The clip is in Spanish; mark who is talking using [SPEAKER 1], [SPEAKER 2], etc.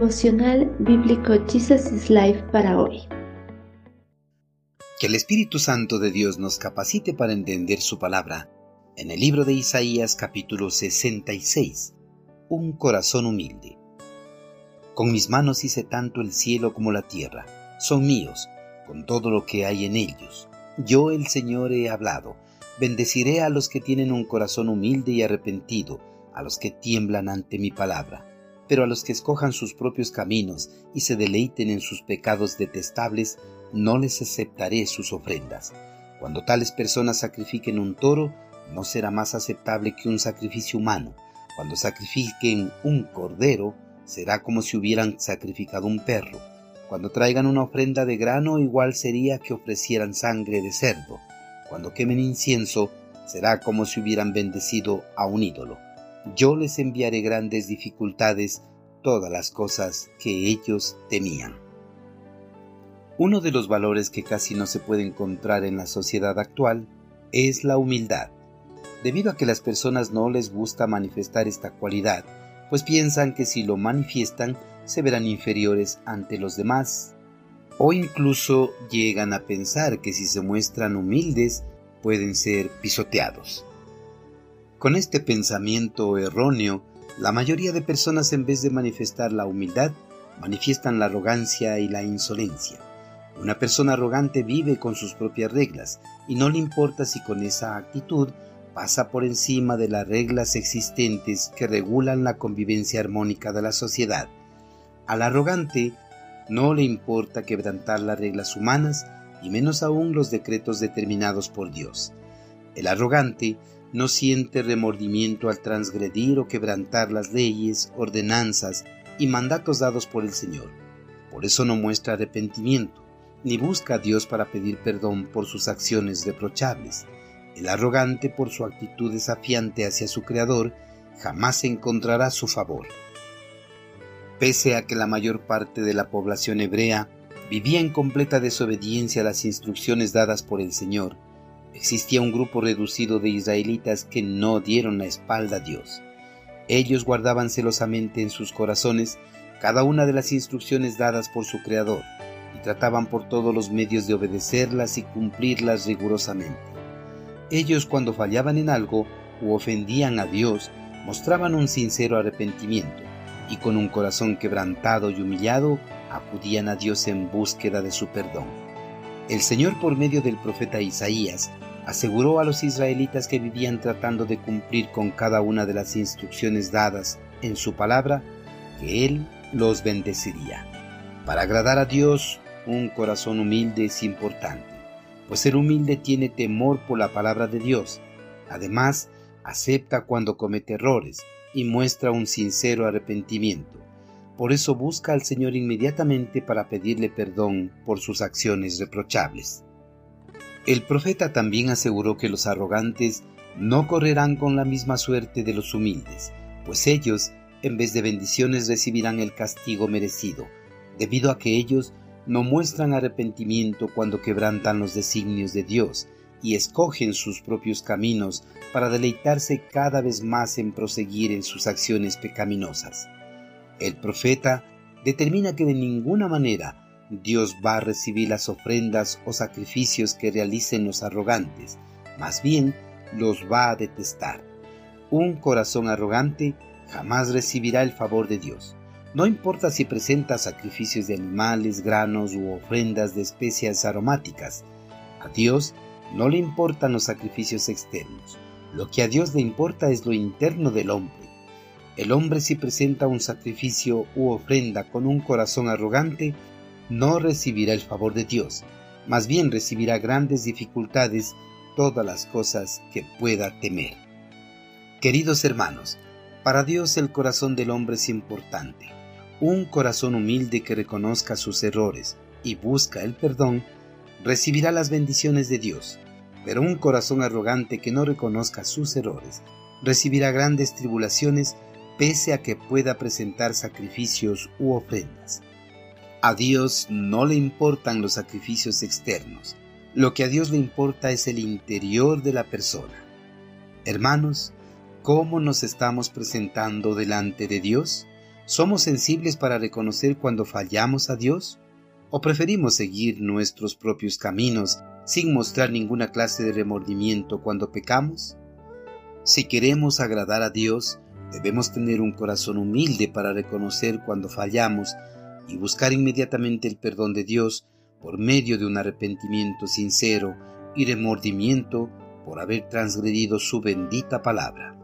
[SPEAKER 1] Devocional Bíblico Jesus is Life para hoy.
[SPEAKER 2] Que el Espíritu Santo de Dios nos capacite para entender su palabra. En el libro de Isaías capítulo 66, un corazón humilde. Con mis manos hice tanto el cielo como la tierra, son míos, con todo lo que hay en ellos. Yo el Señor he hablado, bendeciré a los que tienen un corazón humilde y arrepentido, a los que tiemblan ante mi palabra pero a los que escojan sus propios caminos y se deleiten en sus pecados detestables, no les aceptaré sus ofrendas. Cuando tales personas sacrifiquen un toro, no será más aceptable que un sacrificio humano. Cuando sacrifiquen un cordero, será como si hubieran sacrificado un perro. Cuando traigan una ofrenda de grano, igual sería que ofrecieran sangre de cerdo. Cuando quemen incienso, será como si hubieran bendecido a un ídolo yo les enviaré grandes dificultades, todas las cosas que ellos temían. Uno de los valores que casi no se puede encontrar en la sociedad actual es la humildad, debido a que las personas no les gusta manifestar esta cualidad, pues piensan que si lo manifiestan se verán inferiores ante los demás, o incluso llegan a pensar que si se muestran humildes pueden ser pisoteados. Con este pensamiento erróneo, la mayoría de personas en vez de manifestar la humildad, manifiestan la arrogancia y la insolencia. Una persona arrogante vive con sus propias reglas y no le importa si con esa actitud pasa por encima de las reglas existentes que regulan la convivencia armónica de la sociedad. Al arrogante no le importa quebrantar las reglas humanas y menos aún los decretos determinados por Dios. El arrogante no siente remordimiento al transgredir o quebrantar las leyes, ordenanzas y mandatos dados por el Señor. Por eso no muestra arrepentimiento, ni busca a Dios para pedir perdón por sus acciones reprochables. El arrogante, por su actitud desafiante hacia su Creador, jamás encontrará su favor. Pese a que la mayor parte de la población hebrea vivía en completa desobediencia a las instrucciones dadas por el Señor, existía un grupo reducido de israelitas que no dieron la espalda a Dios. Ellos guardaban celosamente en sus corazones cada una de las instrucciones dadas por su Creador y trataban por todos los medios de obedecerlas y cumplirlas rigurosamente. Ellos cuando fallaban en algo u ofendían a Dios, mostraban un sincero arrepentimiento y con un corazón quebrantado y humillado acudían a Dios en búsqueda de su perdón. El Señor por medio del profeta Isaías aseguró a los israelitas que vivían tratando de cumplir con cada una de las instrucciones dadas en su palabra, que Él los bendeciría. Para agradar a Dios, un corazón humilde es importante, pues el humilde tiene temor por la palabra de Dios. Además, acepta cuando comete errores y muestra un sincero arrepentimiento. Por eso busca al Señor inmediatamente para pedirle perdón por sus acciones reprochables. El profeta también aseguró que los arrogantes no correrán con la misma suerte de los humildes, pues ellos, en vez de bendiciones, recibirán el castigo merecido, debido a que ellos no muestran arrepentimiento cuando quebrantan los designios de Dios y escogen sus propios caminos para deleitarse cada vez más en proseguir en sus acciones pecaminosas. El profeta determina que de ninguna manera Dios va a recibir las ofrendas o sacrificios que realicen los arrogantes, más bien los va a detestar. Un corazón arrogante jamás recibirá el favor de Dios. No importa si presenta sacrificios de animales, granos u ofrendas de especias aromáticas. A Dios no le importan los sacrificios externos. Lo que a Dios le importa es lo interno del hombre el hombre si presenta un sacrificio u ofrenda con un corazón arrogante, no recibirá el favor de Dios, más bien recibirá grandes dificultades todas las cosas que pueda temer. Queridos hermanos, para Dios el corazón del hombre es importante. Un corazón humilde que reconozca sus errores y busca el perdón, recibirá las bendiciones de Dios, pero un corazón arrogante que no reconozca sus errores recibirá grandes tribulaciones pese a que pueda presentar sacrificios u ofrendas. A Dios no le importan los sacrificios externos, lo que a Dios le importa es el interior de la persona. Hermanos, ¿cómo nos estamos presentando delante de Dios? ¿Somos sensibles para reconocer cuando fallamos a Dios? ¿O preferimos seguir nuestros propios caminos sin mostrar ninguna clase de remordimiento cuando pecamos? Si queremos agradar a Dios, debemos tener un corazón humilde para reconocer cuando fallamos y buscar inmediatamente el perdón de Dios por medio de un arrepentimiento sincero y remordimiento por haber transgredido su bendita palabra.